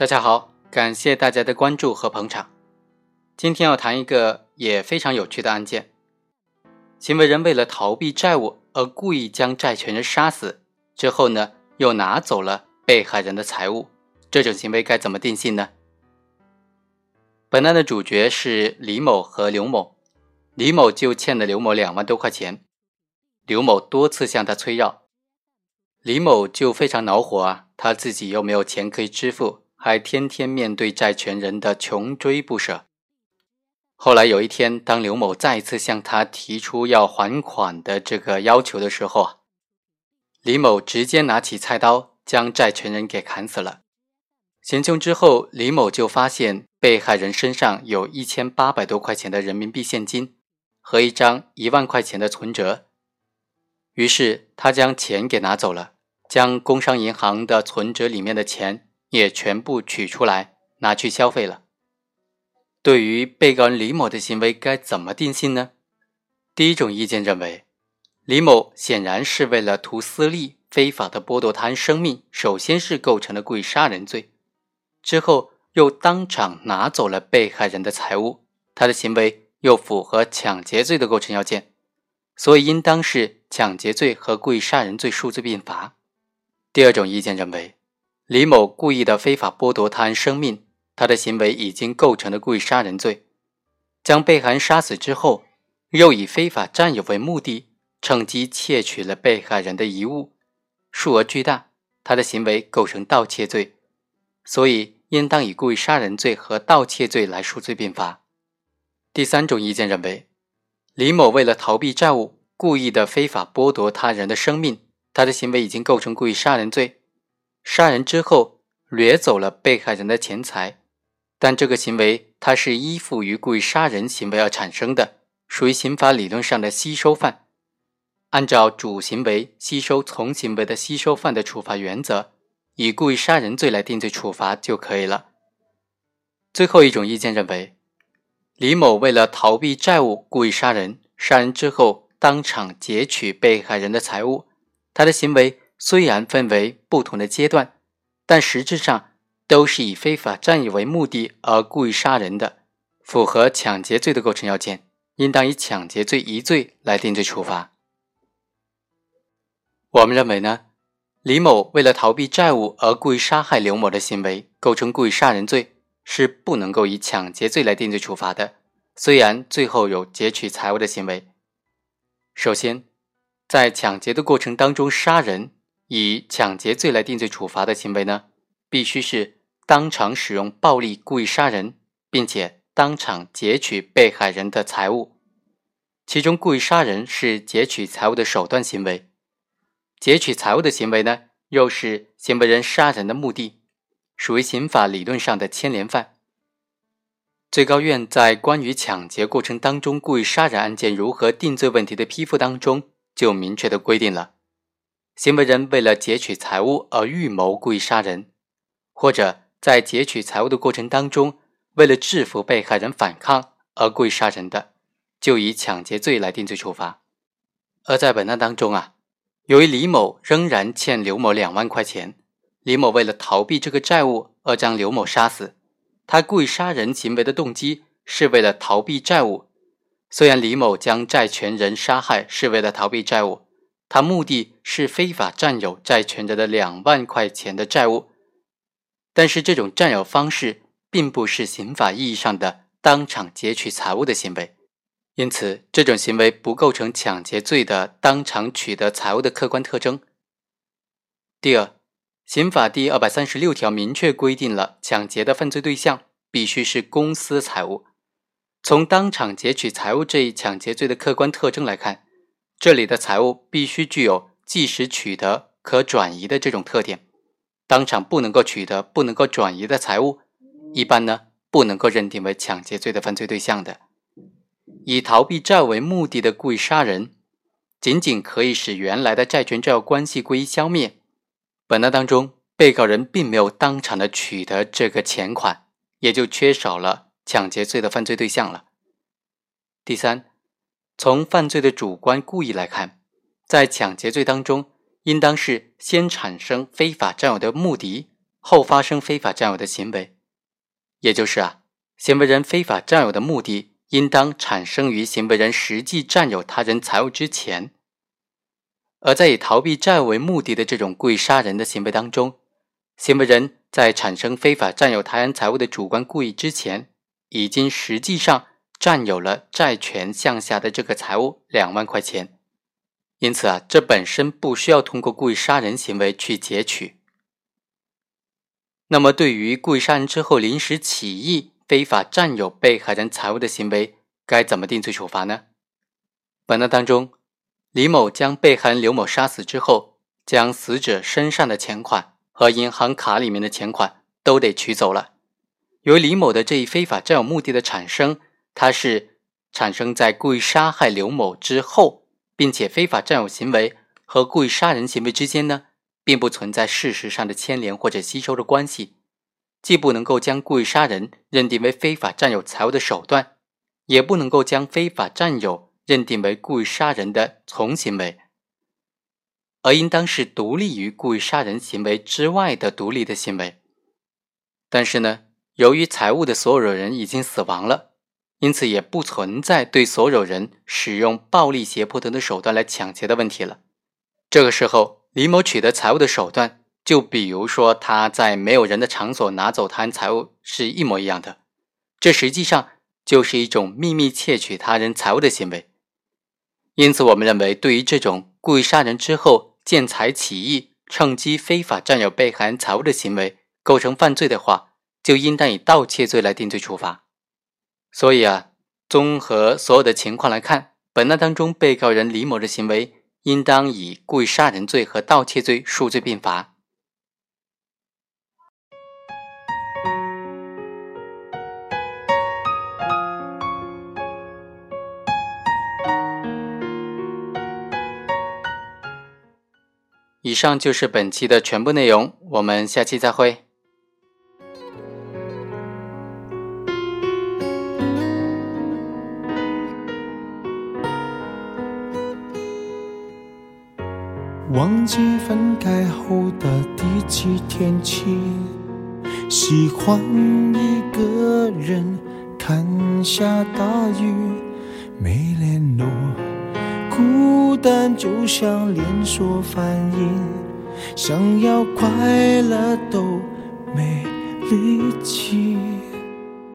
大家好，感谢大家的关注和捧场。今天要谈一个也非常有趣的案件：行为人为了逃避债务而故意将债权人杀死，之后呢又拿走了被害人的财物，这种行为该怎么定性呢？本案的主角是李某和刘某，李某就欠了刘某两万多块钱，刘某多次向他催要，李某就非常恼火啊，他自己又没有钱可以支付。还天天面对债权人的穷追不舍。后来有一天，当刘某再次向他提出要还款的这个要求的时候啊，李某直接拿起菜刀将债权人给砍死了。行凶之后，李某就发现被害人身上有一千八百多块钱的人民币现金和一张一万块钱的存折，于是他将钱给拿走了，将工商银行的存折里面的钱。也全部取出来拿去消费了。对于被告人李某的行为该怎么定性呢？第一种意见认为，李某显然是为了图私利，非法的剥夺他人生命，首先是构成了故意杀人罪，之后又当场拿走了被害人的财物，他的行为又符合抢劫罪的构成要件，所以应当是抢劫罪和故意杀人罪数罪并罚。第二种意见认为。李某故意的非法剥夺他人生命，他的行为已经构成了故意杀人罪。将被害人杀死之后，又以非法占有为目的，趁机窃取了被害人的遗物，数额巨大，他的行为构成盗窃罪，所以应当以故意杀人罪和盗窃罪来数罪并罚。第三种意见认为，李某为了逃避债务，故意的非法剥夺他人的生命，他的行为已经构成故意杀人罪。杀人之后掠走了被害人的钱财，但这个行为它是依附于故意杀人行为而产生的，属于刑法理论上的吸收犯。按照主行为吸收从行为的吸收犯的处罚原则，以故意杀人罪来定罪处罚就可以了。最后一种意见认为，李某为了逃避债务故意杀人，杀人之后当场劫取被害人的财物，他的行为。虽然分为不同的阶段，但实质上都是以非法占有为目的而故意杀人的，符合抢劫罪的构成要件，应当以抢劫罪一罪来定罪处罚。我们认为呢，李某为了逃避债务而故意杀害刘某的行为构成故意杀人罪，是不能够以抢劫罪来定罪处罚的。虽然最后有劫取财物的行为，首先在抢劫的过程当中杀人。以抢劫罪来定罪处罚的行为呢，必须是当场使用暴力故意杀人，并且当场劫取被害人的财物。其中，故意杀人是劫取财物的手段行为，劫取财物的行为呢，又是行为人杀人的目的，属于刑法理论上的牵连犯。最高院在关于抢劫过程当中故意杀人案件如何定罪问题的批复当中，就明确的规定了。行为人为了劫取财物而预谋故意杀人，或者在劫取财物的过程当中，为了制服被害人反抗而故意杀人的，就以抢劫罪来定罪处罚。而在本案当中啊，由于李某仍然欠刘某两万块钱，李某为了逃避这个债务而将刘某杀死，他故意杀人行为的动机是为了逃避债务。虽然李某将债权人杀害是为了逃避债务。他目的是非法占有债权人的两万块钱的债务，但是这种占有方式并不是刑法意义上的当场劫取财物的行为，因此这种行为不构成抢劫罪的当场取得财物的客观特征。第二，刑法第二百三十六条明确规定了抢劫的犯罪对象必须是公私财物。从当场劫取财物这一抢劫罪的客观特征来看。这里的财物必须具有即时取得、可转移的这种特点，当场不能够取得、不能够转移的财物，一般呢不能够认定为抢劫罪的犯罪对象的。以逃避债为目的的故意杀人，仅仅可以使原来的债权债务关系归消灭。本案当中，被告人并没有当场的取得这个钱款，也就缺少了抢劫罪的犯罪对象了。第三。从犯罪的主观故意来看，在抢劫罪当中，应当是先产生非法占有的目的，后发生非法占有的行为，也就是啊，行为人非法占有的目的应当产生于行为人实际占有他人财物之前。而在以逃避债务为目的的这种故意杀人的行为当中，行为人在产生非法占有他人财物的主观故意之前，已经实际上占有了债权项下的这个财物两万块钱，因此啊，这本身不需要通过故意杀人行为去截取。那么，对于故意杀人之后临时起意非法占有被害人财物的行为，该怎么定罪处罚呢？本案当中。李某将被害人刘某杀死之后，将死者身上的钱款和银行卡里面的钱款都得取走了。由于李某的这一非法占有目的的产生，它是产生在故意杀害刘某之后，并且非法占有行为和故意杀人行为之间呢，并不存在事实上的牵连或者吸收的关系，既不能够将故意杀人认定为非法占有财物的手段，也不能够将非法占有。认定为故意杀人的从行为，而应当是独立于故意杀人行为之外的独立的行为。但是呢，由于财物的所有人已经死亡了，因此也不存在对所有人使用暴力、胁迫等的手段来抢劫的问题了。这个时候，李某取得财物的手段，就比如说他在没有人的场所拿走他人财物是一模一样的，这实际上就是一种秘密窃取他人财物的行为。因此，我们认为，对于这种故意杀人之后见财起意、趁机非法占有被害人财物的行为构成犯罪的话，就应当以盗窃罪来定罪处罚。所以啊，综合所有的情况来看，本案当中被告人李某的行为应当以故意杀人罪和盗窃罪数罪并罚。以上就是本期的全部内容，我们下期再会。忘记分开后的第几天起，喜欢一个人看下大雨，没联络。孤单就像连锁反应，想要快乐都没力气。